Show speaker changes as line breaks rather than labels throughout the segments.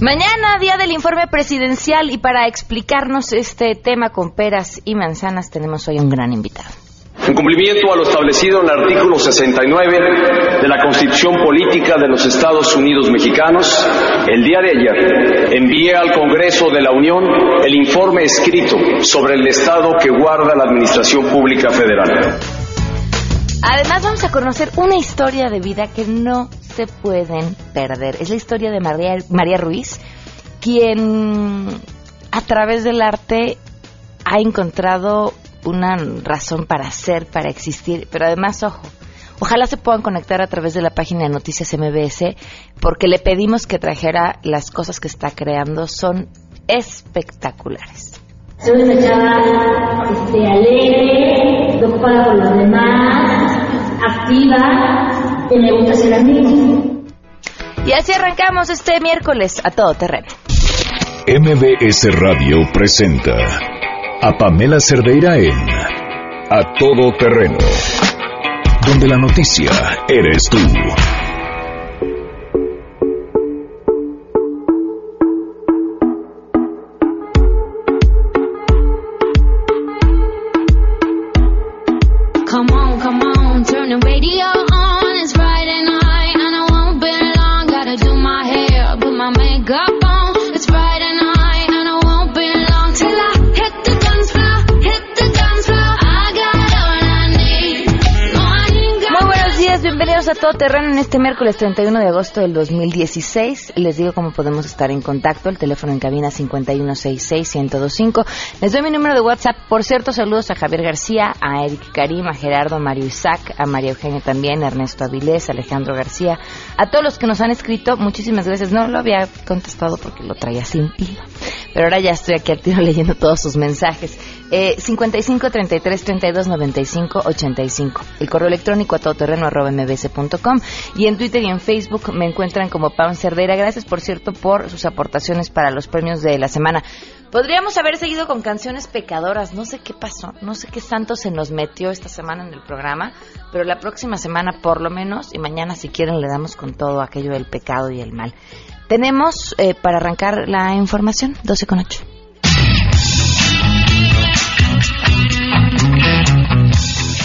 Mañana, día del informe presidencial, y para explicarnos este tema con peras y manzanas, tenemos hoy un gran invitado.
En cumplimiento a lo establecido en el artículo 69 de la Constitución Política de los Estados Unidos Mexicanos, el día de ayer envié al Congreso de la Unión el informe escrito sobre el estado que guarda la Administración Pública Federal.
Además vamos a conocer una historia de vida que no se pueden perder. Es la historia de María, María Ruiz, quien a través del arte ha encontrado una razón para ser, para existir, pero además, ojo, ojalá se puedan conectar a través de la página de Noticias MBS, porque le pedimos que trajera las cosas que está creando, son espectaculares.
Soy una chava alegre, preocupada por los demás, activa, que me gusta ser amigo.
Y así arrancamos este miércoles a todo terreno.
MBS Radio presenta a Pamela Cerdeira en A Todo Terreno, donde la noticia eres tú.
Este miércoles 31 de agosto del 2016. Les digo cómo podemos estar en contacto. El teléfono en cabina 5166-1025. Les doy mi número de WhatsApp. Por cierto, saludos a Javier García, a Eric Karim, a Gerardo, Mario Isaac, a María Eugenia también, a Ernesto Avilés, a Alejandro García, a todos los que nos han escrito. Muchísimas gracias. No lo había contestado porque lo traía sin pila. Pero ahora ya estoy aquí al tiro leyendo todos sus mensajes. Eh, 55 33 32 95 85. El correo electrónico a todoterreno arroba mbs.com y en Twitter y en Facebook me encuentran como Pam Cerdera. Gracias, por cierto, por sus aportaciones para los premios de la semana. Podríamos haber seguido con canciones pecadoras. No sé qué pasó, no sé qué santo se nos metió esta semana en el programa, pero la próxima semana por lo menos y mañana si quieren le damos con todo aquello del pecado y el mal. Tenemos eh, para arrancar la información 12 con 8.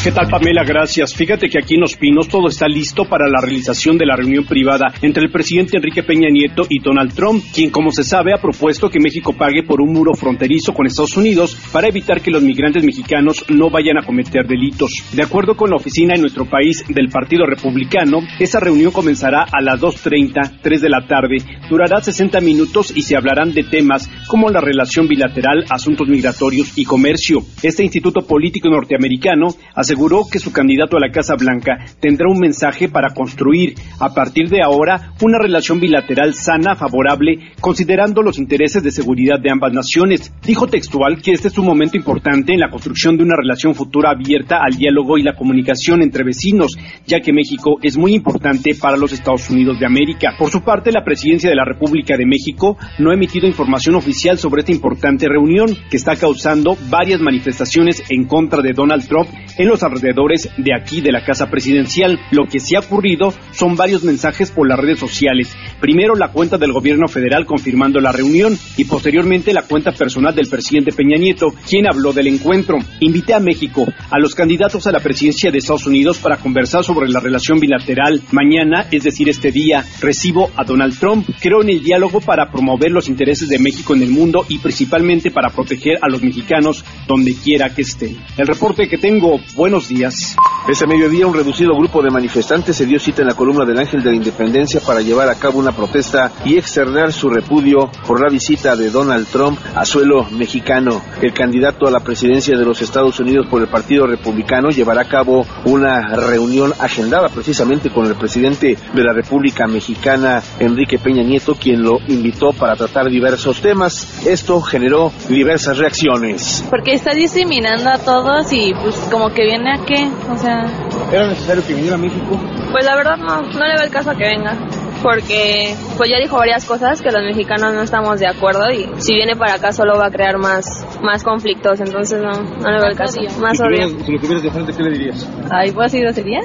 ¿Qué tal Pamela? Gracias. Fíjate que aquí en Los Pinos todo está listo para la realización de la reunión privada entre el presidente Enrique Peña Nieto y Donald Trump, quien como se sabe ha propuesto que México pague por un muro fronterizo con Estados Unidos para evitar que los migrantes mexicanos no vayan a cometer delitos. De acuerdo con la oficina en nuestro país del Partido Republicano, esa reunión comenzará a las 2.30, 3 de la tarde, durará 60 minutos y se hablarán de temas como la relación bilateral, asuntos migratorios y comercio. Este instituto político norteamericano aseguró que su candidato a la Casa Blanca tendrá un mensaje para construir a partir de ahora una relación bilateral sana, favorable, considerando los intereses de seguridad de ambas naciones. Dijo textual que este es un momento importante en la construcción de una relación futura abierta al diálogo y la comunicación entre vecinos, ya que México es muy importante para los Estados Unidos de América. Por su parte, la presidencia de la República de México no ha emitido información oficial sobre esta importante reunión que está causando varias manifestaciones en contra de Donald Trump en los alrededores de aquí de la Casa Presidencial. Lo que sí ha ocurrido son varios mensajes por las redes sociales. Primero la cuenta del gobierno federal confirmando la reunión y posteriormente la cuenta personal del presidente Peña Nieto, quien habló del encuentro. Invité a México, a los candidatos a la presidencia de Estados Unidos para conversar sobre la relación bilateral. Mañana, es decir, este día, recibo a Donald Trump. Creo en el diálogo para promover los intereses de México en el mundo y principalmente para proteger a los mexicanos donde quiera que estén. El reporte que tengo, buenos días.
Ese mediodía, un reducido grupo de manifestantes se dio cita en la columna del Ángel de la Independencia para llevar a cabo una protesta y externar su repudio por la visita de Donald Trump a suelo mexicano. El candidato a la presidencia de los Estados Unidos por el Partido Republicano llevará a cabo una reunión agendada precisamente con el presidente de la República Mexicana, Enrique Peña Nieto, quien lo invitó para tratar diversos temas. Esto generó diversas reacciones.
Porque está discriminando a todos y pues como que viene a qué, o sea,
¿Era necesario que viniera a México?
pues la verdad no, no le veo el caso a que venga. Porque pues ya dijo varias cosas que los mexicanos no estamos de acuerdo y si viene para acá solo va a crear más, más conflictos, entonces no, no le veo el caso. Más
Si,
odio.
tuvieras- si lo tuvieras de frente, ¿qué le dirías?
Ay, pues así no sería.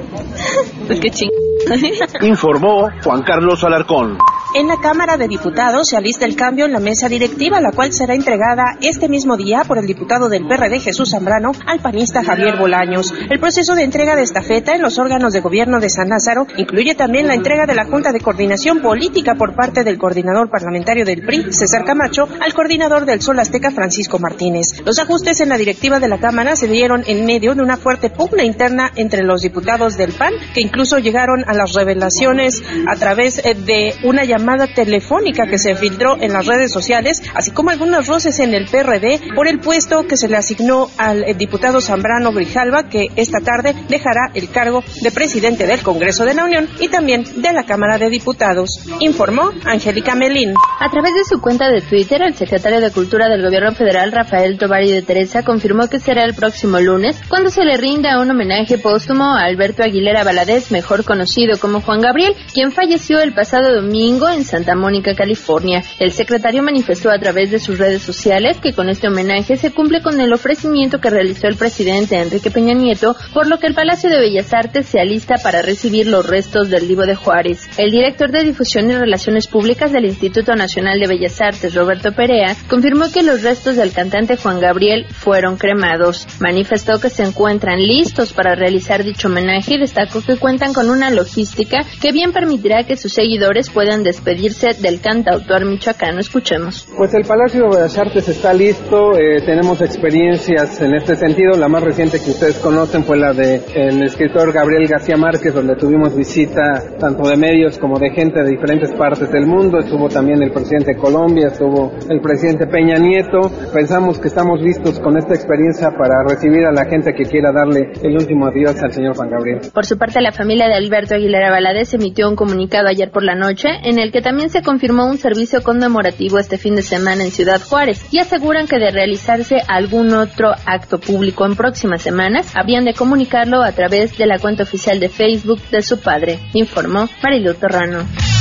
Pues qué ching.
Informó Juan Carlos Alarcón.
En la Cámara de Diputados se alista el cambio en la mesa directiva, la cual será entregada este mismo día por el diputado del PRD Jesús Zambrano al panista Javier Bolaños. El proceso de entrega de estafeta en los órganos de gobierno de San Lázaro incluye también la entrega de la Junta de Coordinación Política por parte del coordinador parlamentario del PRI, César Camacho, al coordinador del Sol Azteca, Francisco Los ajustes en la directiva de la Cámara se dieron en medio de una fuerte pugna interna entre los diputados del PAN, que incluso llegaron a las revelaciones a través eh, de una llamada telefónica que se filtró en las redes sociales, así como algunos roces en el PRD por el puesto que se le asignó al eh, diputado Zambrano Grijalva, que esta tarde dejará el cargo de presidente del Congreso de la Unión y también de la Cámara de Diputados, informó Angélica Melín.
A través de su cuenta de Twitter, el secretario de Cultura del Gobierno Federal, Rafael Tovari de Teresa, confirmó que será el próximo lunes cuando se le rinda un homenaje póstumo a Alberto Aguilera Valadez, mejor conocido como Juan Gabriel, quien falleció el pasado domingo en Santa Mónica, California. El secretario manifestó a través de sus redes sociales que con este homenaje se cumple con el ofrecimiento que realizó el presidente Enrique Peña Nieto, por lo que el Palacio de Bellas Artes se alista para recibir los restos del Divo de Juárez. El director de Difusión y Relaciones Públicas del Instituto Nacional de Bellas Artes, Roberto Perea, confirmó que los restos del cantante Juan Gabriel fueron cremados. Manifestó que se encuentran listos para realizar dicho homenaje y destacó que cuentan con una logística que bien permitirá que sus seguidores puedan despedirse del cantautor michoacano. Escuchemos.
Pues el Palacio de Bellas Artes está listo, eh, tenemos experiencias en este sentido. La más reciente que ustedes conocen fue la de el escritor Gabriel García Márquez, donde tuvimos visita tanto de medios como de gente de diferentes partes del mundo. Estuvo también el presidente de Colombia, estuvo el presidente Peña Nieto. Pensamos que estamos listos con esta experiencia para recibir a la gente que quiera darle el último adiós al señor Juan Gabriel.
Por su parte, la familia de Alberto Aguilera Valadez emitió un comunicado ayer por la noche en el que también se confirmó un servicio conmemorativo este fin de semana en Ciudad Juárez y aseguran que de realizarse algún otro acto público en próximas semanas, habrían de comunicarlo a través de la cuenta oficial de Facebook de su padre, informó Marilu Torrano.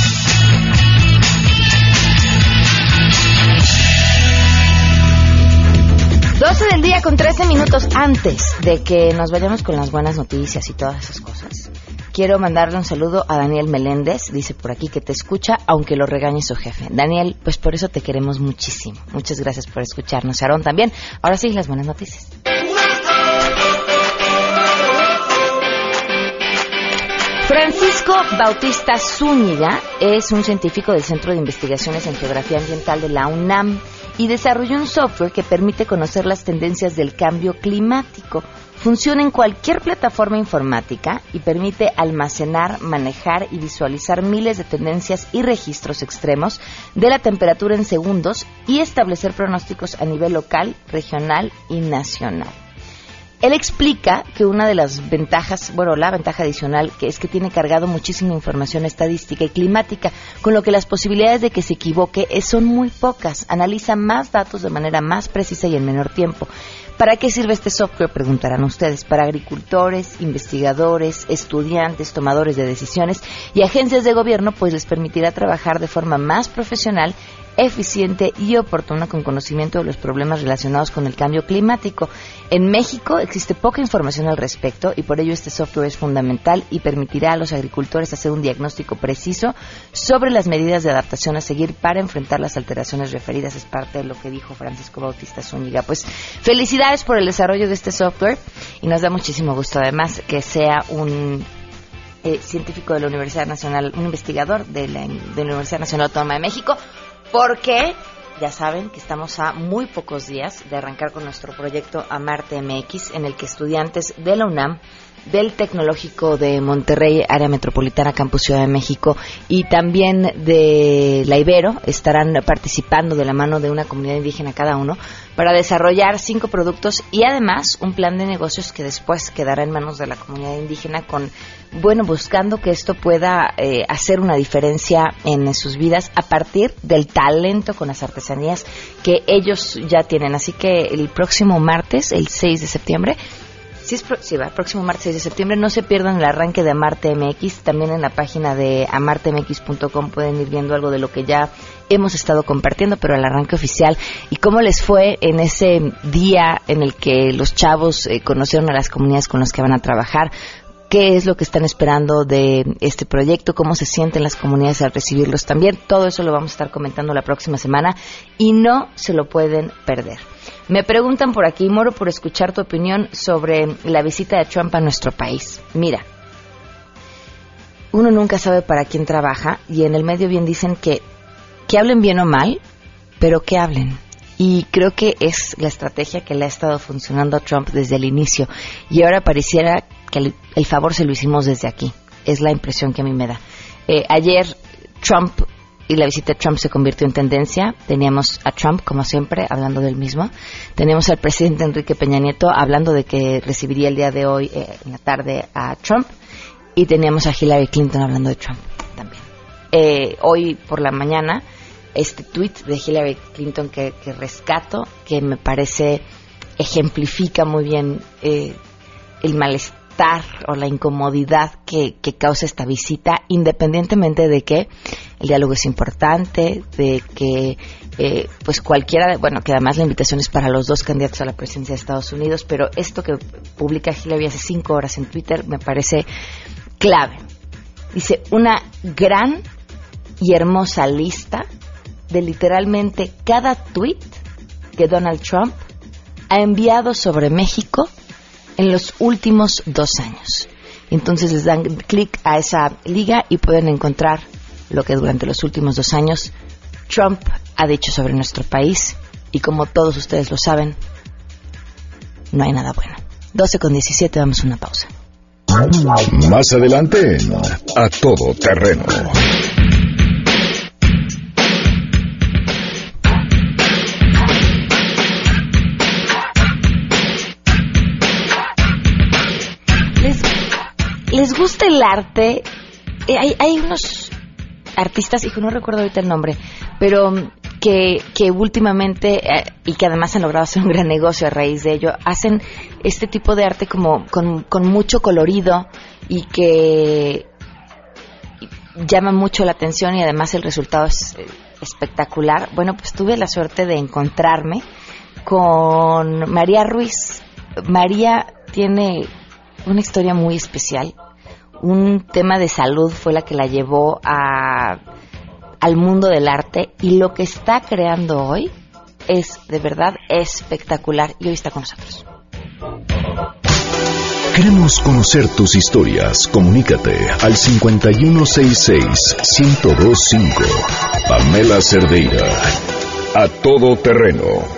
Con 13 minutos antes de que nos vayamos con las buenas noticias y todas esas cosas. Quiero mandarle un saludo a Daniel Meléndez, dice por aquí que te escucha, aunque lo regañe su jefe. Daniel, pues por eso te queremos muchísimo. Muchas gracias por escucharnos. Aarón también. Ahora sí, las buenas noticias. Francisco Bautista Zúñiga es un científico del Centro de Investigaciones en Geografía Ambiental de la UNAM y desarrolló un software que permite conocer las tendencias del cambio climático. Funciona en cualquier plataforma informática y permite almacenar, manejar y visualizar miles de tendencias y registros extremos de la temperatura en segundos y establecer pronósticos a nivel local, regional y nacional. Él explica que una de las ventajas, bueno, la ventaja adicional, que es que tiene cargado muchísima información estadística y climática, con lo que las posibilidades de que se equivoque son muy pocas. Analiza más datos de manera más precisa y en menor tiempo. ¿Para qué sirve este software? Preguntarán ustedes. Para agricultores, investigadores, estudiantes, tomadores de decisiones y agencias de gobierno, pues les permitirá trabajar de forma más profesional eficiente y oportuna con conocimiento de los problemas relacionados con el cambio climático. En México existe poca información al respecto y por ello este software es fundamental y permitirá a los agricultores hacer un diagnóstico preciso sobre las medidas de adaptación a seguir para enfrentar las alteraciones referidas. Es parte de lo que dijo Francisco Bautista Zúñiga. Pues felicidades por el desarrollo de este software y nos da muchísimo gusto además que sea un eh, científico de la Universidad Nacional, un investigador de la, de la Universidad Nacional Autónoma de México, porque ya saben que estamos a muy pocos días de arrancar con nuestro proyecto Amarte MX, en el que estudiantes de la UNAM, del Tecnológico de Monterrey, área metropolitana, Campus Ciudad de México, y también de la Ibero, estarán participando de la mano de una comunidad indígena cada uno para desarrollar cinco productos y además un plan de negocios que después quedará en manos de la comunidad indígena con, bueno, buscando que esto pueda eh, hacer una diferencia en sus vidas a partir del talento con las artesanías que ellos ya tienen. Así que el próximo martes, el 6 de septiembre, Sí, es pro- va, próximo martes 6 de septiembre. No se pierdan el arranque de Amarte MX. También en la página de amartemx.com pueden ir viendo algo de lo que ya hemos estado compartiendo, pero el arranque oficial. ¿Y cómo les fue en ese día en el que los chavos eh, conocieron a las comunidades con las que van a trabajar? qué es lo que están esperando de este proyecto, cómo se sienten las comunidades al recibirlos también. Todo eso lo vamos a estar comentando la próxima semana y no se lo pueden perder. Me preguntan por aquí, Moro, por escuchar tu opinión sobre la visita de Trump a nuestro país. Mira, uno nunca sabe para quién trabaja y en el medio bien dicen que, que hablen bien o mal, pero que hablen. Y creo que es la estrategia que le ha estado funcionando a Trump desde el inicio. Y ahora pareciera que el, favor se lo hicimos desde aquí. Es la impresión que a mí me da. Eh, ayer Trump y la visita de Trump se convirtió en tendencia. Teníamos a Trump, como siempre, hablando del mismo. Teníamos al presidente Enrique Peña Nieto hablando de que recibiría el día de hoy, eh, en la tarde, a Trump. Y teníamos a Hillary Clinton hablando de Trump también. Eh, hoy por la mañana, este tweet de Hillary Clinton que, rescato, que me parece ejemplifica muy bien eh, el malestar o la incomodidad que, que causa esta visita, independientemente de que el diálogo es importante, de que eh, pues cualquiera, bueno, que además la invitación es para los dos candidatos a la presidencia de Estados Unidos, pero esto que publica Hillary hace cinco horas en Twitter me parece clave. Dice, una gran y hermosa lista de literalmente cada tweet que Donald Trump ha enviado sobre México en los últimos dos años. Entonces les dan clic a esa liga y pueden encontrar lo que durante los últimos dos años Trump ha dicho sobre nuestro país y como todos ustedes lo saben, no hay nada bueno. 12 con 17, damos una pausa.
Más adelante en A Todo Terreno.
¿Les, les gusta el arte? Eh, hay, hay unos artistas, hijo, no recuerdo ahorita el nombre, pero mm, que, que últimamente, eh, y que además han logrado hacer un gran negocio a raíz de ello, hacen este tipo de arte como con, con mucho colorido y que llama mucho la atención y además el resultado es eh, espectacular. Bueno, pues tuve la suerte de encontrarme con María Ruiz. María tiene una historia muy especial. Un tema de salud fue la que la llevó al mundo del arte y lo que está creando hoy es de verdad espectacular y hoy está con nosotros.
Queremos conocer tus historias. Comunícate al 5166-1025. Pamela Cerdeira. A todo terreno.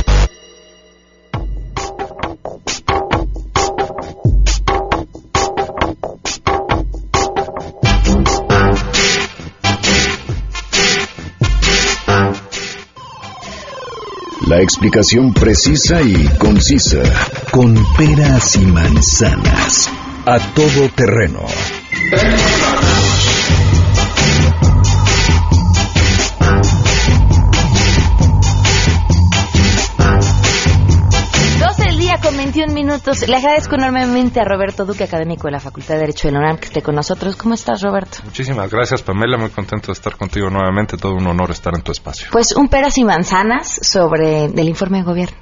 La explicación precisa y concisa, con peras y manzanas, a todo terreno.
21 minutos. Le agradezco enormemente a Roberto Duque, académico de la Facultad de Derecho de la UNAM, que esté con nosotros. ¿Cómo estás, Roberto?
Muchísimas gracias, Pamela. Muy contento de estar contigo nuevamente. Todo un honor estar en tu espacio.
Pues un peras y manzanas sobre el informe de gobierno.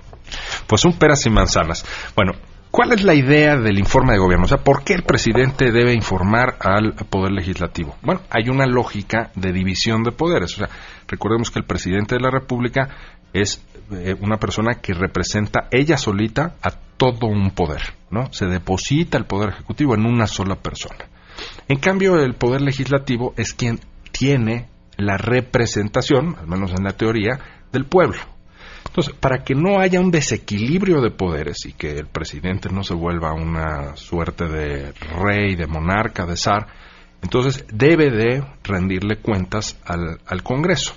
Pues un peras y manzanas. Bueno, ¿cuál es la idea del informe de gobierno? O sea, ¿por qué el presidente debe informar al Poder Legislativo? Bueno, hay una lógica de división de poderes. O sea, recordemos que el presidente de la República es eh, una persona que representa ella solita a todo un poder, ¿no? Se deposita el poder ejecutivo en una sola persona. En cambio, el poder legislativo es quien tiene la representación, al menos en la teoría, del pueblo. Entonces, para que no haya un desequilibrio de poderes y que el presidente no se vuelva una suerte de rey, de monarca, de zar, entonces debe de rendirle cuentas al, al Congreso.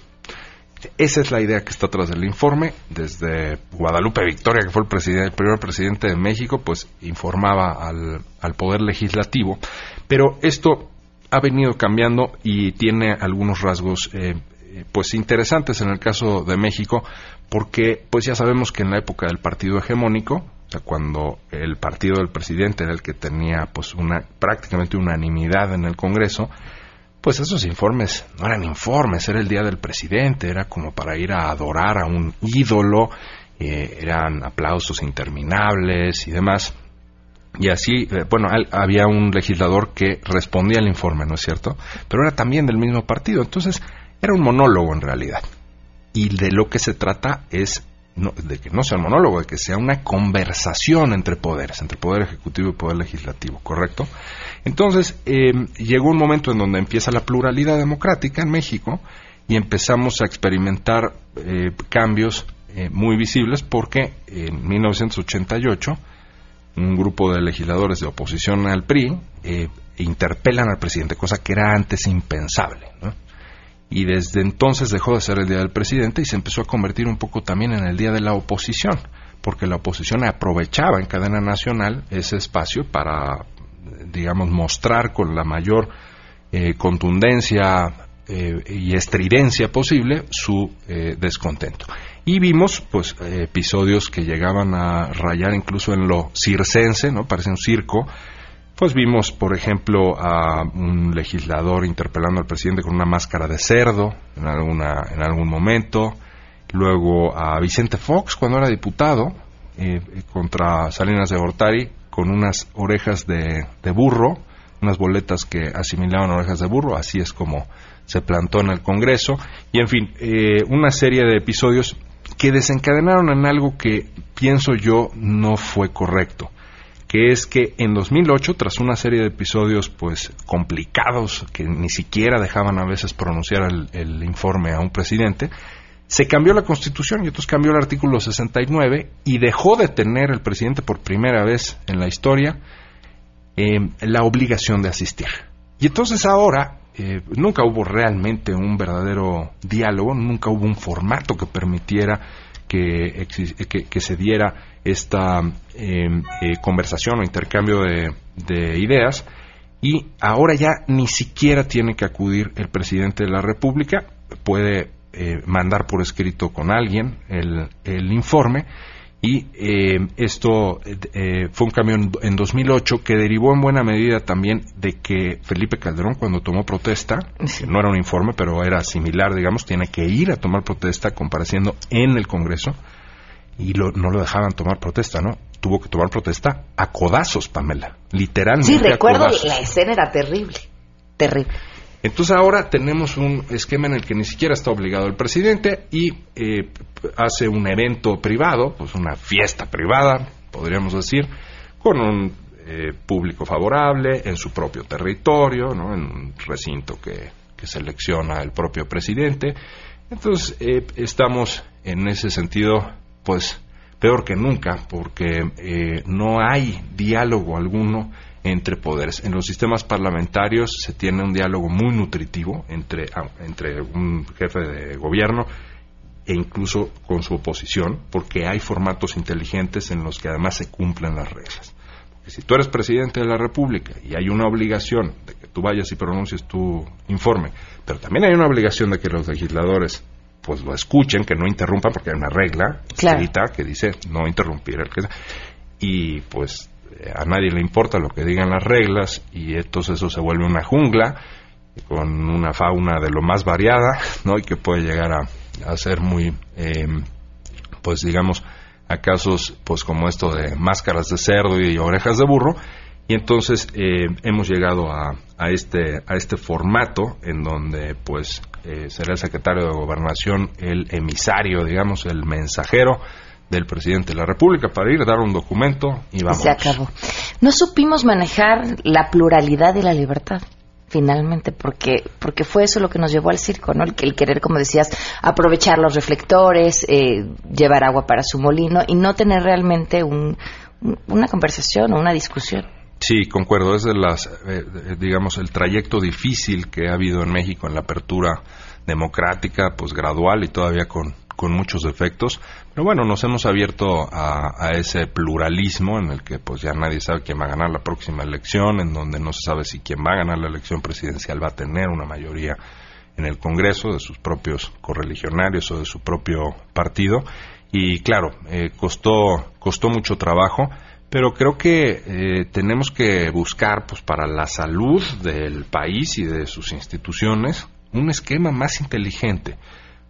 Esa es la idea que está atrás del informe. Desde Guadalupe Victoria, que fue el, presidente, el primer presidente de México, pues informaba al, al Poder Legislativo. Pero esto ha venido cambiando y tiene algunos rasgos eh, pues interesantes en el caso de México, porque pues ya sabemos que en la época del partido hegemónico sea, cuando el partido del presidente era el que tenía pues una prácticamente unanimidad en el Congreso, pues esos informes no eran informes, era el día del presidente, era como para ir a adorar a un ídolo, eh, eran aplausos interminables y demás. Y así, eh, bueno, había un legislador que respondía al informe, ¿no es cierto? Pero era también del mismo partido, entonces era un monólogo en realidad. Y de lo que se trata es no- de que no sea un monólogo, de que sea una conversación entre poderes, entre poder ejecutivo y poder legislativo, ¿correcto? Entonces, eh, llegó un momento en donde empieza la pluralidad democrática en México y empezamos a experimentar eh, cambios eh, muy visibles porque en 1988 un grupo de legisladores de oposición al PRI eh, interpelan al presidente, cosa que era antes impensable. ¿no? Y desde entonces dejó de ser el Día del Presidente y se empezó a convertir un poco también en el Día de la Oposición, porque la oposición aprovechaba en cadena nacional ese espacio para, digamos, mostrar con la mayor eh, contundencia eh, y estridencia posible su eh, descontento. Y vimos, pues, eh, episodios que llegaban a rayar incluso en lo circense, ¿no? Parece un circo. Pues vimos, por ejemplo, a un legislador interpelando al presidente con una máscara de cerdo en, alguna, en algún momento. Luego a Vicente Fox, cuando era diputado, eh, contra Salinas de Gortari, con unas orejas de, de burro, unas boletas que asimilaban orejas de burro, así es como se plantó en el Congreso, y en fin, eh, una serie de episodios que desencadenaron en algo que pienso yo no fue correcto, que es que en 2008, tras una serie de episodios pues complicados que ni siquiera dejaban a veces pronunciar el, el informe a un presidente, se cambió la constitución y entonces cambió el artículo 69 y dejó de tener el presidente por primera vez en la historia eh, la obligación de asistir. Y entonces ahora eh, nunca hubo realmente un verdadero diálogo, nunca hubo un formato que permitiera que, que, se diera esta eh, eh, conversación o intercambio de, de ideas y ahora ya ni siquiera tiene que acudir el presidente de la República, puede eh, mandar por escrito con alguien el, el informe y eh, esto eh, fue un cambio en, en 2008 que derivó en buena medida también de que Felipe Calderón cuando tomó protesta, que no era un informe pero era similar digamos, tiene que ir a tomar protesta compareciendo en el Congreso y lo- no lo dejaban tomar protesta, ¿no? Tuvo que tomar protesta a codazos, Pamela, literalmente
Sí,
a
recuerdo,
codazos.
la escena era terrible. Terrible.
Entonces ahora tenemos un esquema en el que ni siquiera está obligado el presidente y eh, hace un evento privado, pues una fiesta privada, podríamos decir, con un eh, público favorable en su propio territorio, ¿no? en un recinto que, que selecciona el propio presidente. Entonces eh, estamos en ese sentido, pues peor que nunca, porque eh, no hay diálogo alguno entre poderes. En los sistemas parlamentarios se tiene un diálogo muy nutritivo entre, ah, entre un jefe de gobierno e incluso con su oposición, porque hay formatos inteligentes en los que además se cumplen las reglas. Porque si tú eres presidente de la República y hay una obligación de que tú vayas y pronuncies tu informe, pero también hay una obligación de que los legisladores pues lo escuchen, que no interrumpan, porque hay una regla
Claro.
escrita que dice no interrumpir el que y pues a nadie le importa lo que digan las reglas y entonces eso se vuelve una jungla con una fauna de lo más variada, ¿no? Y que puede llegar a, a ser muy, eh, pues digamos, a casos pues como esto de máscaras de cerdo y orejas de burro. Y entonces eh, hemos llegado a, a este a este formato en donde pues eh, será el secretario de gobernación el emisario, digamos, el mensajero del presidente de la República para ir a dar un documento y vamos.
Se acabó. No supimos manejar la pluralidad y la libertad finalmente porque porque fue eso lo que nos llevó al circo no el, el querer como decías aprovechar los reflectores eh, llevar agua para su molino y no tener realmente un, un- una conversación o una discusión
Sí, concuerdo. Es de las, eh, eh, digamos, el trayecto difícil que ha habido en México en la apertura democrática, pues gradual y todavía con, con muchos defectos. Pero bueno, nos hemos abierto a, ese pluralismo en el que pues ya nadie sabe quién va a ganar la próxima elección, en donde no se sabe si quien va a ganar la elección presidencial va a tener una mayoría en el Congreso de sus propios correligionarios o de su propio partido. y claro, eh, costó, costó mucho trabajo, pero creo que eh, tenemos que buscar pues, para la salud del país y de sus instituciones un esquema más inteligente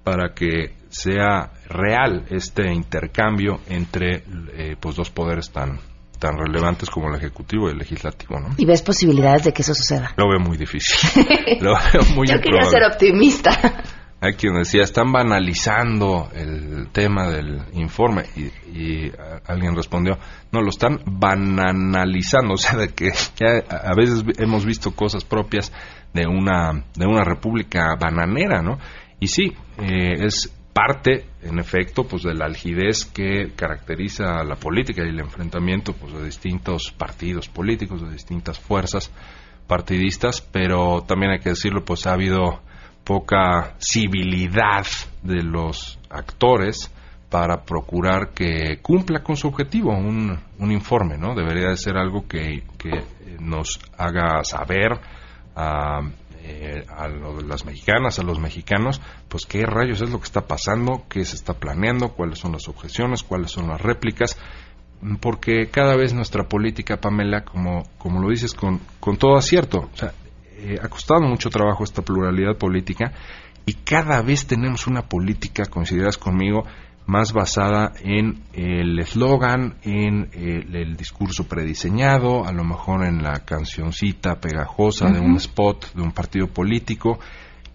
para que sea real este intercambio entre eh, pues dos poderes tan tan relevantes como el ejecutivo y el legislativo, ¿no?
¿Y ves posibilidades de que eso suceda?
Lo veo muy difícil. Lo veo muy
Yo quería
improbable.
ser optimista.
Hay quien decía, están banalizando el tema del informe y, alguien respondió, no, lo están bananalizando, o sea, de que ya a veces hemos visto cosas propias de una, de una república bananera, ¿no? Y sí, eh, es parte, en efecto, pues de la algidez que caracteriza la política y el enfrentamiento pues, de distintos partidos políticos, de distintas fuerzas partidistas, pero también hay que decirlo, pues ha habido poca civilidad de los actores para procurar que cumpla con su objetivo un, un informe, ¿no? Debería de ser algo que, que nos haga saber a, eh, a lo- las mexicanas, a los mexicanos, pues qué rayos es lo que está pasando, qué se está planeando, cuáles son las objeciones, cuáles son las réplicas, porque cada vez nuestra política, Pamela, como, como lo dices con, con todo acierto, o sea, eh, ha costado mucho trabajo esta pluralidad política y cada vez tenemos una política, consideras conmigo, más basada en el eslogan, en el, el discurso prediseñado, a lo mejor en la cancioncita pegajosa de un spot de un partido político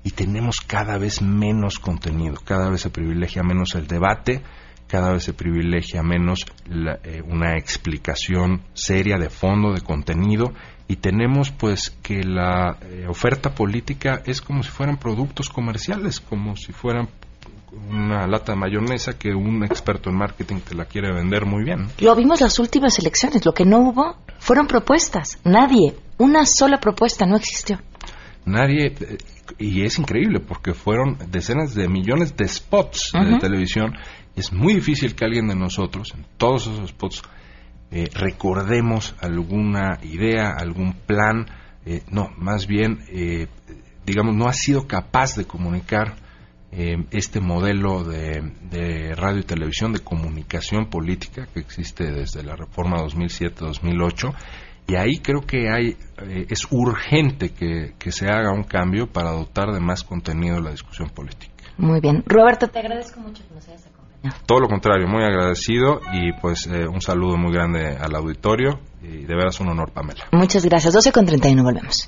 y tenemos cada vez menos contenido, cada vez se privilegia menos el debate, cada vez se privilegia menos la- eh, una explicación seria de fondo, de contenido, y tenemos pues que la eh, oferta política es como si fueran productos comerciales, como si fueran una lata de mayonesa que un experto en marketing te la quiere vender muy bien.
Lo vimos las últimas elecciones. Lo que no hubo fueron propuestas. Nadie, una sola propuesta no existió.
Nadie, eh, y es increíble porque fueron decenas de millones de spots de televisión. Es muy difícil que alguien de nosotros, en todos esos spots, eh, recordemos alguna idea, algún plan. eh, no, más bien, eh, digamos, no ha sido capaz de comunicar eh, este modelo de, de radio y televisión, de comunicación política que existe desde la reforma 2007-2008. Y ahí creo que hay, eh, es urgente que, que se haga un cambio para dotar de más contenido la discusión política.
Muy bien. Roberto, te agradezco mucho que nos hayas acompañado.
Todo lo contrario, muy agradecido y pues eh, un saludo muy grande al auditorio y de veras un honor, Pamela.
Muchas gracias. 12 con 31, volvemos.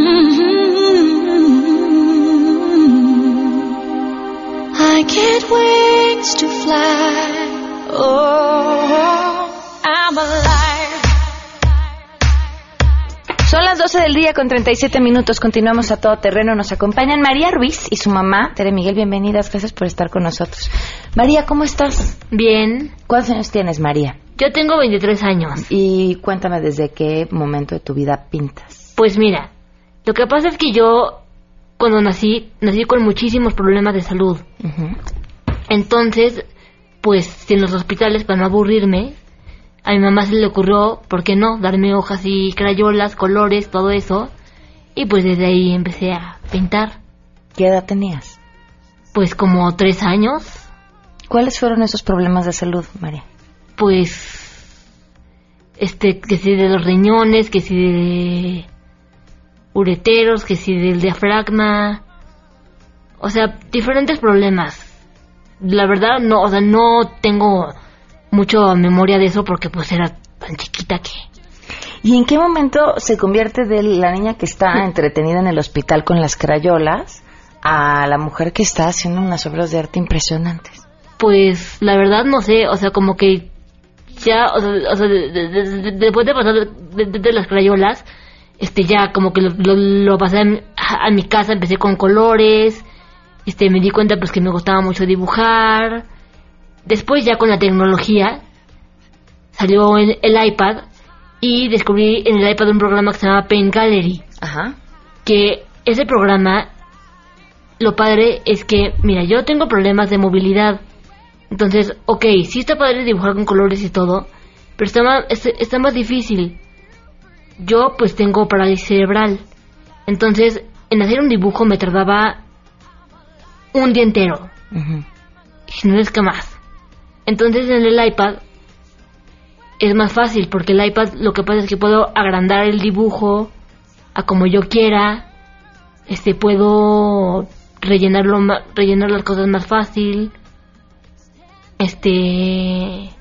I get wings to fly. Oh, I'm alive.
Son las 12 del día con 37 minutos. Continuamos a todo terreno. Nos acompañan María Ruiz y su mamá, Tere Miguel. Bienvenidas. Gracias por estar con nosotros. María, ¿cómo estás?
Bien.
¿Cuántos años tienes, María?
Yo tengo 23 años.
Y cuéntame desde qué momento de tu vida pintas.
Pues mira, lo que pasa es que yo, cuando nací, nací con muchísimos problemas de salud. Entonces, pues en los hospitales, para no aburrirme, a mi mamá se le ocurrió, ¿por qué no?, darme hojas y crayolas, colores, todo eso. Y pues desde ahí empecé a pintar.
¿Qué edad tenías?
Pues como tres años.
¿Cuáles fueron esos problemas de salud, María?
Pues, este, que si de los riñones, que si de ureteros, que si del diafragma. O sea, diferentes problemas. La verdad, no, o sea, no tengo mucho memoria de eso porque pues era tan chiquita que...
¿Y en qué momento se convierte de la niña que está entretenida en el hospital con las crayolas a la mujer que está haciendo unas obras de arte impresionantes?
Pues la verdad no sé, o sea, como que ya, o sea, o sea, de- de- de- de- después de pasar de las crayolas, este ya como que lo, lo- lo pasé a mi, a- mi casa, empecé con colores, este me di cuenta pues que me gustaba mucho dibujar después ya con la tecnología salió el, el iPad y descubrí en el iPad un programa que se llama Paint Gallery.
Ajá.
Que ese programa, lo padre es que, mira, yo tengo problemas de movilidad. Entonces, ok, sí está padre dibujar con colores y todo, pero está más, es- está más difícil. Yo pues tengo parálisis cerebral. Entonces, en hacer un dibujo me tardaba un día entero.
Ujú.
Y no es que más. Entonces en el iPad es más fácil porque el iPad lo que pasa es que puedo agrandar el dibujo a como yo quiera. Este puedo rellenarlo rellenar las cosas más fácil. Este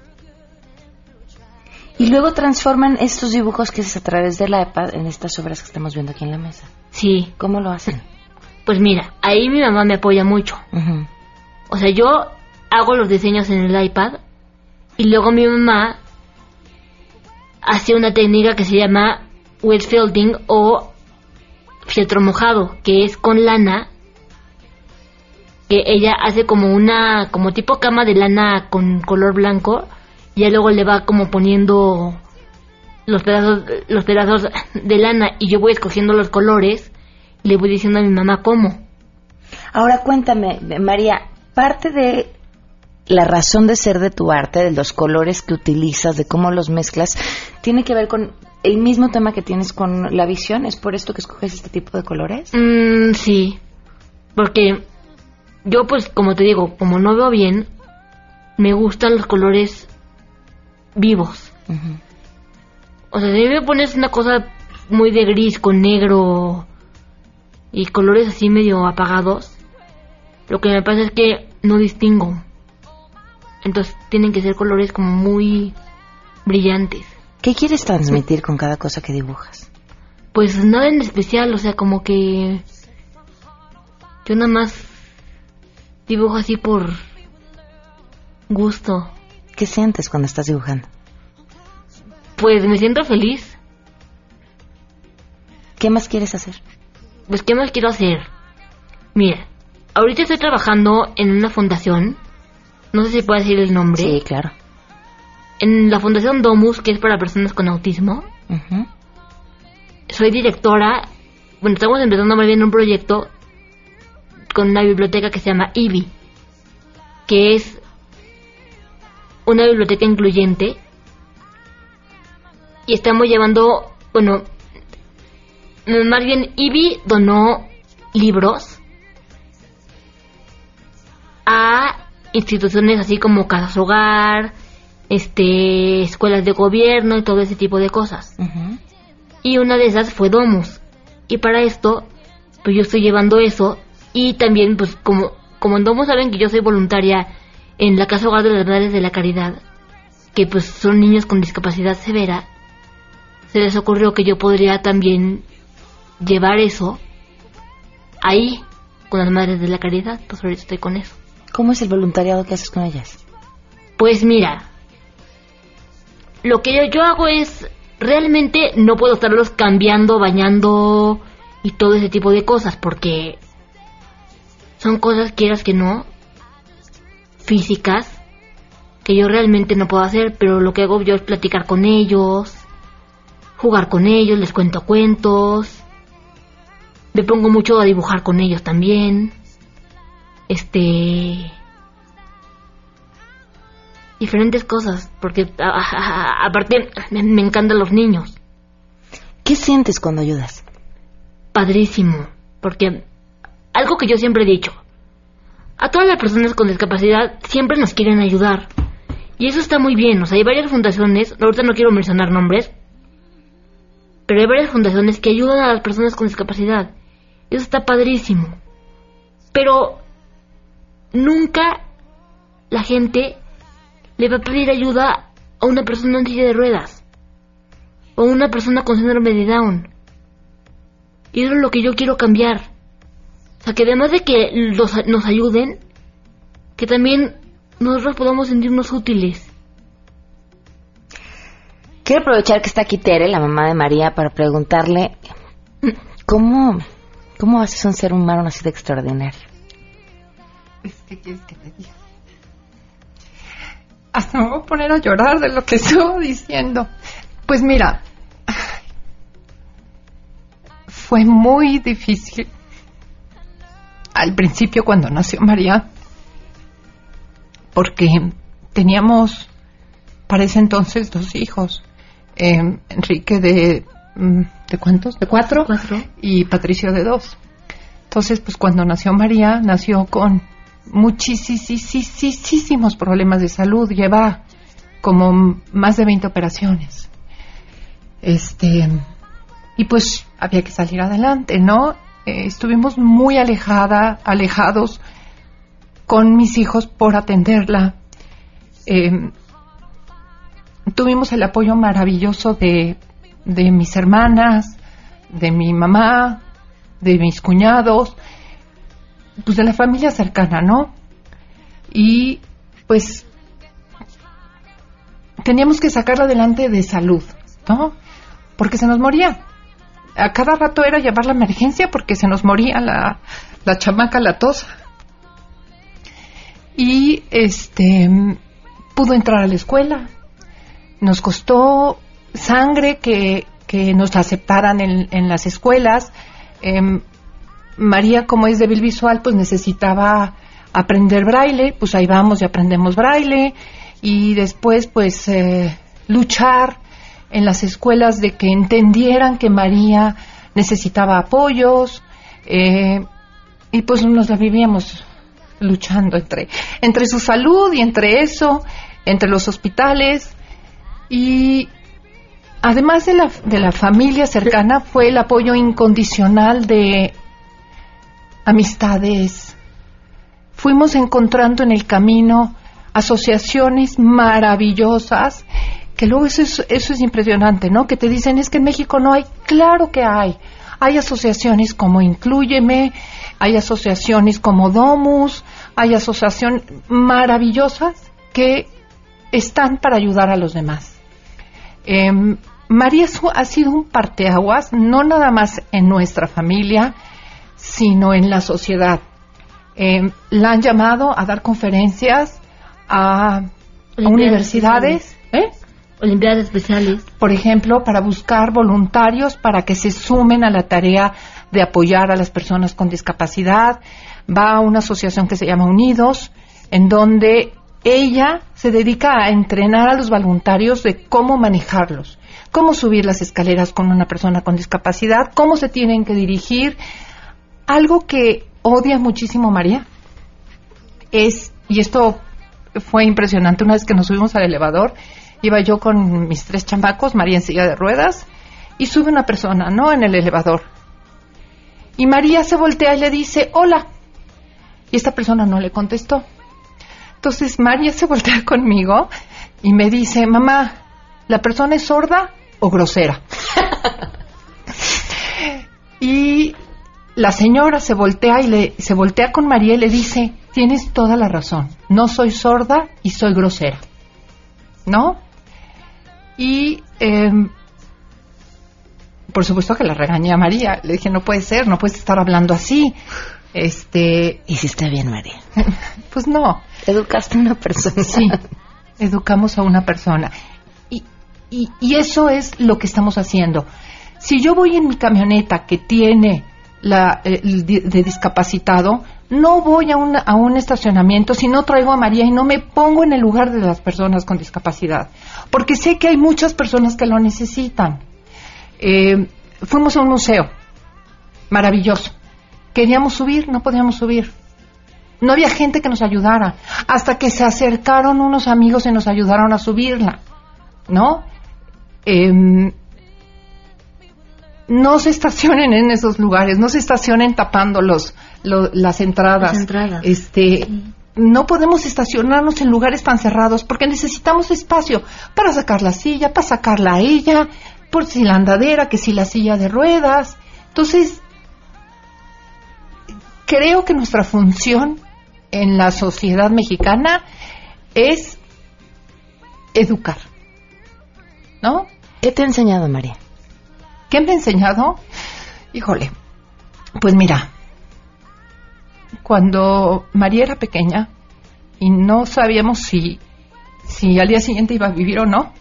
Y luego transforman estos dibujos que haces a través del iPad en estas obras que estamos viendo aquí en la mesa.
sí,
¿Cómo lo hacen?
pues mira, ahí mi mamá me apoya mucho. O sea, yo hago los diseños en el iPad y luego mi mamá hace una técnica que se llama wet felting o fieltro mojado, que es con lana, que ella hace como una, como tipo cama de lana con color blanco y ya luego le va como poniendo los pedazos, los pedazos de lana y yo voy escogiendo los colores y le voy diciendo a mi mamá cómo.
Ahora cuéntame, María, parte de la razón de ser de tu arte, de los colores que utilizas, de cómo los mezclas, tiene que ver con el mismo tema que tienes con la visión. ¿Es por esto que escoges este tipo de colores?
Mm, sí, porque yo pues como te digo, como no veo bien, me gustan los colores vivos. O sea, si me pones una cosa muy de gris con negro y colores así medio apagados, lo que me pasa es que no distingo. Entonces tienen que ser colores como muy brillantes.
¿Qué quieres transmitir con cada cosa que dibujas?
Pues nada en especial, o sea, como que yo nada más dibujo así por gusto.
¿Qué sientes cuando estás dibujando?
Pues me siento feliz.
¿Qué más quieres hacer?
Pues ¿qué más quiero hacer? Mira, ahorita estoy trabajando en una fundación. No sé si puedo decir el nombre.
Sí, claro.
En la fundación Domus, que es para personas con autismo.
Ujú.
soy directora. Bueno, estamos empezando más bien un proyecto con una biblioteca que se llama IBI, que es una biblioteca incluyente. Y estamos llevando, bueno, más bien IBI donó libros a instituciones así como casas hogar, este, escuelas de gobierno y todo ese tipo de cosas. Y una de esas fue Domus. Y para esto, pues yo estoy llevando eso. Y también, pues como, como en Domus saben que yo soy voluntaria en la Casa Hogar de las Madres de la Caridad, que pues son niños con discapacidad severa, se les ocurrió que yo podría también llevar eso ahí con las Madres de la Caridad. Pues ahorita estoy con eso.
¿Cómo es el voluntariado que haces con ellas?
Pues mira, lo que yo, yo hago es, realmente no puedo estarlos cambiando, bañando y todo ese tipo de cosas, porque son cosas, quieras que no, físicas, que yo realmente no puedo hacer, pero lo que hago yo es platicar con ellos, jugar con ellos, les cuento cuentos, me pongo mucho a dibujar con ellos también, este diferentes cosas, porque aparte me, me encantan los niños.
¿Qué sientes cuando ayudas?
Padrísimo, porque algo que yo siempre he dicho, a todas las personas con discapacidad siempre nos quieren ayudar. Y eso está muy bien, o sea, hay varias fundaciones, ahorita no quiero mencionar nombres, pero hay varias fundaciones que ayudan a las personas con discapacidad. Eso está padrísimo. Pero nunca la gente le va a pedir ayuda a una persona en silla de ruedas o a una persona con síndrome de Down. Y eso es lo que yo quiero cambiar. O sea, que además de que los- nos ayuden, que también nosotros podamos sentirnos útiles.
Quiero aprovechar que está aquí Tere, la mamá de María, para preguntarle cómo, cómo haces un ser humano así de extraordinario.
Pues, ¿qué quieres que te diga? hasta me voy a poner a llorar de lo que estoy diciendo. Pues mira, fue muy difícil al principio cuando nació María, porque teníamos para ese entonces dos hijos, eh, Enrique de, mm, ¿de cuántos? De cuatro, y Patricio de dos. Entonces, pues cuando nació María, nació con muchísimos problemas de salud, lleva como más de 20 operaciones. Este, y pues había que salir adelante, ¿no? Eh, estuvimos muy alejada, alejados con mis hijos por atenderla. Eh, tuvimos el apoyo maravilloso de, de mis hermanas, de mi mamá, de mis cuñados, pues de la familia cercana, ¿no? Y pues teníamos que sacarla adelante de salud, ¿no? Porque se nos moría. A cada rato era llevar la emergencia porque se nos moría la, la chamaca, la tos. Y este pudo entrar a la escuela. Nos costó sangre que, que nos aceptaran en, en las escuelas. Em, María, como es débil visual, pues necesitaba aprender braille, pues ahí vamos y aprendemos braille. Y después, pues, eh, luchar en las escuelas de que entendieran que María necesitaba apoyos. Eh, y pues nos la vivíamos luchando entre, entre su salud y entre eso, entre los hospitales. Y además de la, de la familia cercana, fue el apoyo incondicional de amistades. Fuimos encontrando en el camino asociaciones maravillosas, que luego eso es, eso es impresionante, ¿no? Que te dicen, es que en México no hay. Claro que hay. Hay asociaciones como Incluyeme, hay asociaciones como Domus, hay asociaciones maravillosas que están para ayudar a los demás. Em, María ha sido un parteaguas, no nada más en nuestra familia, sino en la sociedad. Em, la han llamado a dar conferencias a, a universidades. ¿eh?
Olimpiadas especiales.
Por ejemplo, para buscar voluntarios para que se sumen a la tarea de apoyar a las personas con discapacidad. Va a una asociación que se llama Unidos, en donde ella se dedica a entrenar a los voluntarios de cómo manejarlos, cómo subir las escaleras con una persona con discapacidad, cómo se tienen que dirigir. Algo que odia muchísimo María es, y esto fue impresionante, una vez que nos subimos al elevador, iba yo con mis tres chamacos, María en silla de ruedas, y sube una persona, ¿no? En el elevador. Y María se voltea y le dice, hola. Y esta persona no le contestó. Entonces María se voltea conmigo y me dice, mamá, ¿la persona es sorda o grosera? y la señora se voltea y le, se voltea con María y le dice, tienes toda la razón, no soy sorda y soy grosera. ¿No? Y em, por supuesto que la regañé a María. Le dije, no puede ser, no puedes estar hablando así. Este.
Hiciste bien, María.
Pues no.
Educaste a una persona.
Sí, educamos a una persona. Y, y, y eso es lo que estamos haciendo. Si yo voy en mi camioneta que tiene la, eh, de discapacitado, no voy a, una- a un estacionamiento si no traigo a María y no me pongo en el lugar de las personas con discapacidad, porque sé que hay muchas personas que lo necesitan. Eh, fuimos a un museo, maravilloso. Queríamos subir, no podíamos subir. No había gente que nos ayudara, hasta que se acercaron unos amigos y nos ayudaron a subirla, ¿no? Em, no se estacionen en esos lugares, no se estacionen tapando los, lo- las entradas.
Las entradas.
Este, no podemos estacionarnos en lugares tan cerrados porque necesitamos espacio para sacar la silla, para sacarla a ella, por si la andadera, que si la silla de ruedas. Entonces, creo que nuestra función en la sociedad mexicana es educar. ¿No?
¿Qué te ha enseñado María?
¿Qué me ha enseñado? Híjole, pues mira, cuando María era pequeña y no sabíamos si, si al día siguiente iba a vivir o no.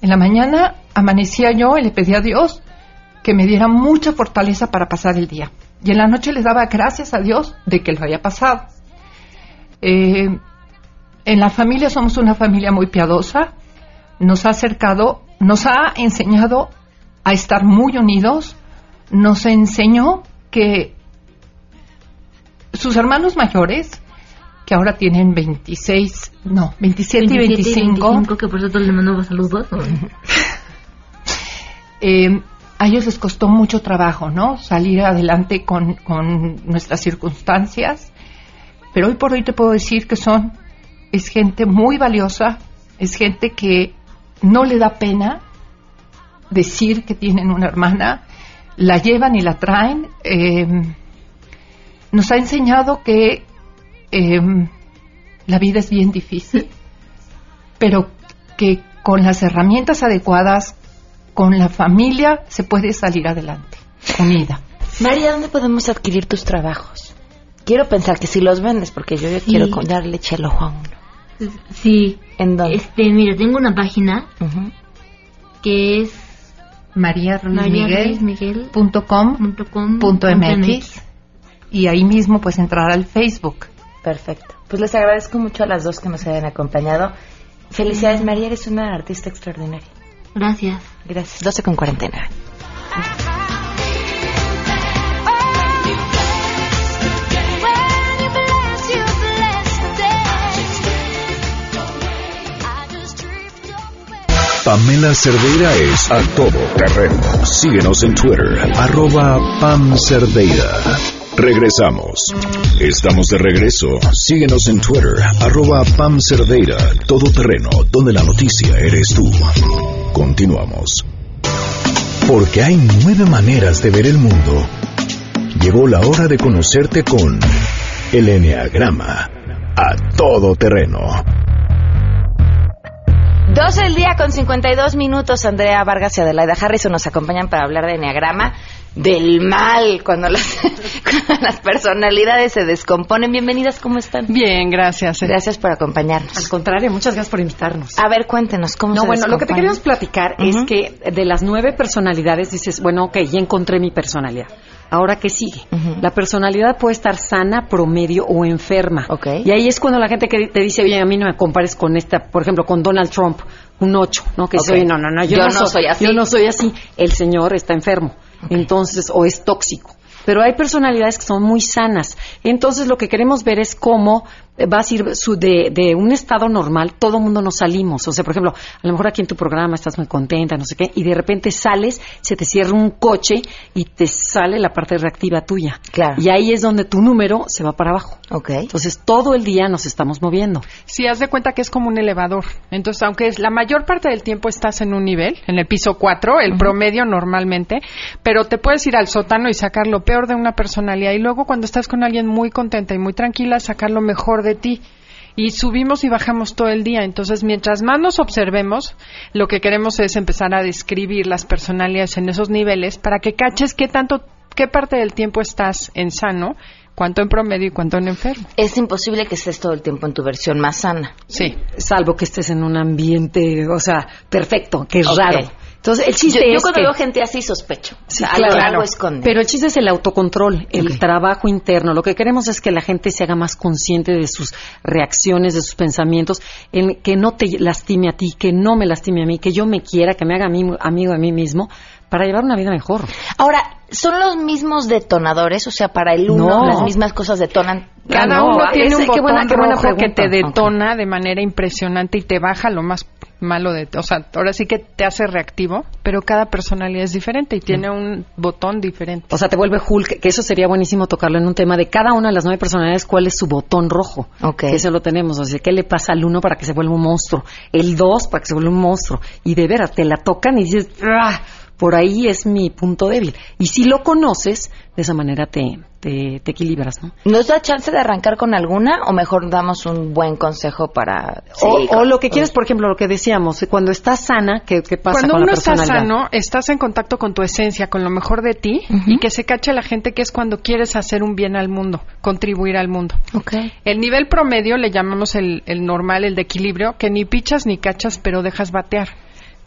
En la mañana amanecía yo y le pedía a Dios que me diera mucha fortaleza para pasar el día. Y en la noche le daba gracias a Dios de que lo haya pasado. Eh, en la familia somos una familia muy piadosa. Nos ha acercado, nos ha enseñado a estar muy unidos. Nos enseñó que sus hermanos mayores, que ahora tienen 26, no, 27, y 25,
que por cierto le mando saludos.
eh, a ellos les costó mucho trabajo, ¿no? Salir adelante con, con nuestras circunstancias. Pero hoy por hoy te puedo decir que son, es gente muy valiosa, es gente que no le da pena decir que tienen una hermana, la llevan y la traen. Eh, nos ha enseñado que eh, la vida es bien difícil, pero que con las herramientas adecuadas, con la familia, se puede salir adelante, unida.
María, ¿dónde podemos adquirir tus trabajos? Quiero pensar que si los vendes, porque yo ya
Sí.
quiero con- darle eche el ojo a uno.
Sí.
¿En dónde?
Este, mira, tengo una página que es
María Ruiz
María
Miguel
Ruiz Miguel
punto com
punto com
punto
punto
MX y ahí mismo pues entrar al Facebook.
Perfecto. Pues les agradezco mucho a las dos que nos hayan acompañado. Felicidades, María, eres una artista extraordinaria.
Gracias.
Gracias. 12 con 49.
Pamela Cerdeira es a todo terreno. Síguenos en Twitter, arroba Pam Cerdeira. Regresamos. Estamos de regreso. Síguenos en Twitter, arroba Pam Cerdeira, todo terreno, donde la noticia eres tú. Continuamos. Porque hay nueve maneras de ver el mundo. Llegó la hora de conocerte con el Enneagrama. A todo terreno.
12 del día con 52 minutos. Andrea Vargas y Adelaida Harrison nos acompañan para hablar de Enneagrama, del mal, cuando las, cuando las personalidades se descomponen. Bienvenidas, ¿cómo están?
Bien, gracias.
Gracias por acompañarnos.
Al contrario, muchas gracias por invitarnos.
A ver, cuéntenos, ¿cómo
No,
se
bueno, lo que te queremos platicar es que de las nueve personalidades dices, bueno, ok, ya encontré mi personalidad. Ahora, ¿qué sigue? La personalidad puede estar sana, promedio o enferma. Y ahí es cuando la gente que te dice, oye, a mí no me compares con esta, por ejemplo, con Donald Trump, un 8, ¿no? Que dice, oye, no, no, no, yo,
Yo
no,
no soy así.
Yo no soy así. El señor está enfermo. Entonces, o es tóxico. Pero hay personalidades que son muy sanas. Entonces, lo que queremos ver es cómo vas a ir su- de, de un estado normal, todo el mundo nos salimos. O sea, por ejemplo, a lo mejor aquí en tu programa estás muy contenta, no sé qué, y de repente sales, se te cierra un coche y te sale la parte reactiva tuya.
Claro.
Y ahí es donde tu número se va para abajo.
Ok.
Entonces, todo el día nos estamos moviendo.
Sí, haz de cuenta que es como un elevador. Entonces, aunque es- la mayor parte del tiempo estás en un nivel, en el piso 4, el promedio normalmente, pero te puedes ir al sótano y sacar lo peor de una personalidad y luego cuando estás con alguien muy contenta y muy tranquila, sacar lo mejor de ti. Y subimos y bajamos todo el día. Entonces, mientras más nos observemos, lo que queremos es empezar a describir las personalidades en esos niveles para que caches qué tanto, qué parte del tiempo estás en sano, cuánto en promedio y cuánto en enfermo.
Es imposible que estés todo el tiempo en tu versión más sana.
Sí.
Salvo que estés en un ambiente, o sea, perfecto, que es raro. Entonces, el chiste
yo, yo
es
cuando
que-
veo gente así sospecho. O
Sí,
sea,
claro.
algo, algo esconde.
Pero el chiste es el autocontrol, el trabajo interno. Lo que queremos es que la gente se haga más consciente de sus reacciones, de sus pensamientos, en que no te lastime a ti, que no me lastime a mí, que yo me quiera, que me haga a mí- amigo de mí mismo, para llevar una vida mejor.
Ahora, ¿son los mismos detonadores? O sea, para el uno
No.
las mismas cosas detonan.
Cada
no,
uno tiene un
qué
botón
buena- qué buena
rojo que te detona de manera impresionante y te baja lo más malo de... O sea, ahora sí que te hace reactivo, pero cada personalidad es diferente y tiene un botón diferente.
O sea, te vuelve Hulk, que eso sería buenísimo tocarlo en un tema de cada una de las nueve personalidades, cuál es su botón rojo. Que eso lo tenemos. O sea, ¿qué le pasa al uno para que se vuelva un monstruo? El dos para que se vuelva un monstruo. Y de veras, te la tocan y dices, ¡ah! Por ahí es mi punto débil. Y si lo conoces, de esa manera te, te, te equilibras, ¿no?
¿Nos da chance de arrancar con alguna o mejor damos un buen consejo para...
o,
Sí,
o
con-
lo que quieres, por ejemplo, lo que decíamos, cuando estás sana, ¿qué, qué pasa
Cuando
con
uno
la
está
personalidad?
sano, estás en contacto con tu esencia, con lo mejor de ti y que se cache la gente que es cuando quieres hacer un bien al mundo, contribuir al mundo. El nivel promedio le llamamos el, el normal, el de equilibrio, que ni pichas ni cachas, pero dejas batear.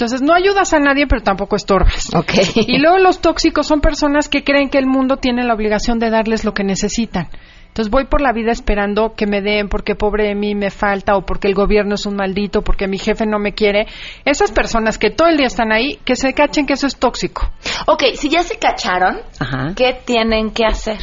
Entonces no ayudas a nadie, pero tampoco estorbas. Y luego los tóxicos son personas que creen que el mundo tiene la obligación de darles lo que necesitan. Entonces voy por la vida esperando que me den porque pobre de mí me falta o porque el gobierno es un maldito, porque mi jefe no me quiere. Esas personas que todo el día están ahí, que se cachen que eso es tóxico.
Ok, si ya se cacharon, ¿qué tienen que hacer?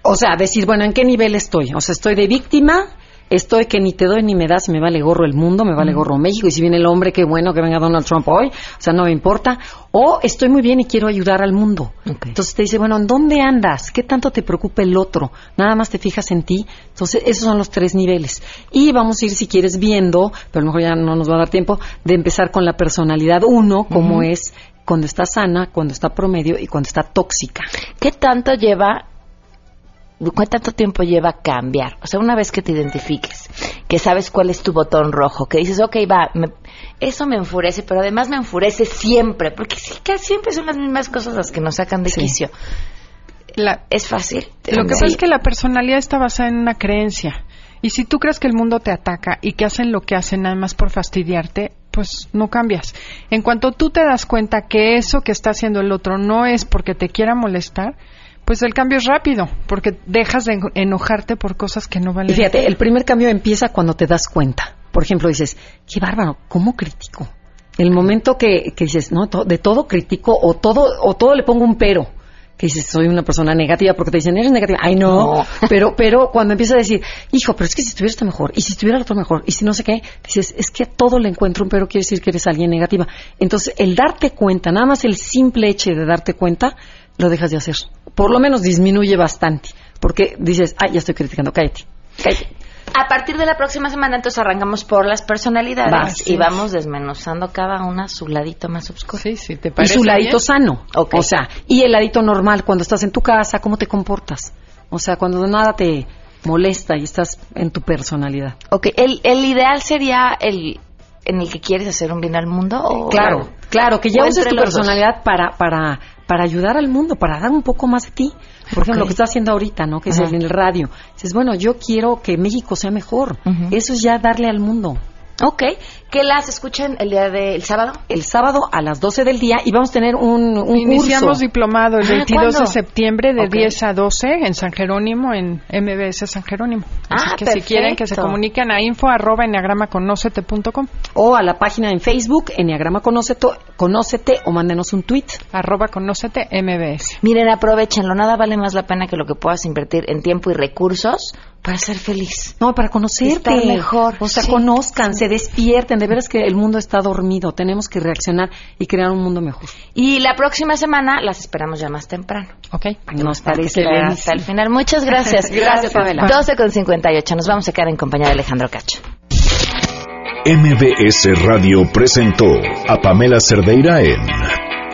O sea, decir, bueno, ¿en qué nivel estoy? O sea, estoy de víctima, estoy que ni te doy ni me das, me vale gorro el mundo, me vale gorro México, y si viene el hombre, qué bueno que venga Donald Trump hoy, o sea, no me importa. O estoy muy bien y quiero ayudar al mundo. Entonces te dice, bueno, ¿en dónde andas? ¿Qué tanto te preocupa el otro? Nada más te fijas en ti. Entonces, esos son los tres niveles. Y vamos a ir, si quieres, viendo, pero a lo mejor ya no nos va a dar tiempo, de empezar con la personalidad uno, como es cuando está sana, cuando está promedio y cuando está tóxica.
¿Qué tanto lleva, cuánto tiempo lleva cambiar? O sea, una vez que te identifiques, que sabes cuál es tu botón rojo, que dices, ok, va, me- eso me enfurece, pero además me enfurece siempre, porque sí, casi siempre son las mismas cosas las que nos sacan de quicio. es fácil.
Lo que
Sí.
pasa es que la personalidad está basada en una creencia. Y si tú crees que el mundo te ataca y que hacen lo que hacen nada más por fastidiarte, pues no cambias. En cuanto tú te das cuenta que eso que está haciendo el otro no es porque te quiera molestar, pues el cambio es rápido, porque dejas de eno- enojarte por cosas que no valen.
Y fíjate, el primer cambio empieza cuando te das cuenta. Por ejemplo, dices, qué bárbaro, ¿cómo critico? El momento que, que dices, no, to- de todo critico o todo, o todo le pongo un pero. Que dices, soy una persona negativa porque te dicen, eres negativa. Ay, no.
No.
Pero, pero cuando empiezas a decir, hijo, pero es que si estuviera esto mejor, y si estuviera el otro mejor, y si no sé qué, dices, es que a todo le encuentro un pero, quiere decir que eres alguien negativa. Entonces, el darte cuenta, nada más el simple hecho de darte cuenta, lo dejas de hacer. Por lo menos disminuye bastante. Porque dices, ay, ya estoy criticando, cállate. Cállate.
A partir de la próxima semana, entonces arrancamos por las personalidades
Vas.
y vamos desmenuzando cada una su ladito más oscuro.
Sí, sí, te
Y su ladito sano. O sea, y el ladito normal, cuando estás en tu casa, ¿cómo te comportas? O sea, cuando nada te molesta y estás en tu personalidad.
Ok, ¿el, el ideal sería el en el que quieres hacer un bien al mundo? O,
Claro, claro, que ya uses tu
dos.
personalidad para, para, para ayudar al mundo, para dar un poco más de ti. Por ejemplo, lo que estás haciendo ahorita, ¿no? Que es en el radio. Dices, bueno, yo quiero que México sea mejor. Eso es ya darle al mundo.
Ok, ¿qué las escuchan el día del sábado?
El sábado a las 12 del día y vamos a tener un, un
Iniciamos
curso.
diplomado el
Ah,
22 de
¿cuándo?
septiembre de
Ok.
10 a 12 en San Jerónimo, en MBS San Jerónimo. Así
Ah,
que si quieren que se comuniquen a info arroba enneagramaconócete.com.
O a la página en Facebook, Enneagrama conócete o mándenos un tweet.
Arroba conócete MBS.
Miren, aprovechenlo, nada vale más la pena que lo que puedas invertir en tiempo y recursos para ser feliz.
No, para conocerte.
Estar mejor.
O sea,
Sí.
conozcan, se despierten. De veras que el mundo está dormido. Tenemos que reaccionar y crear un mundo mejor.
Y la próxima semana las esperamos ya más temprano.
Ok.
Nos
Para que
parece bien.
hasta el final. Muchas gracias.
Gracias, Pamela.
12 con 58. Nos vamos a quedar en compañía de Alejandro Cacho.
MBS Radio presentó a Pamela Cerdeira en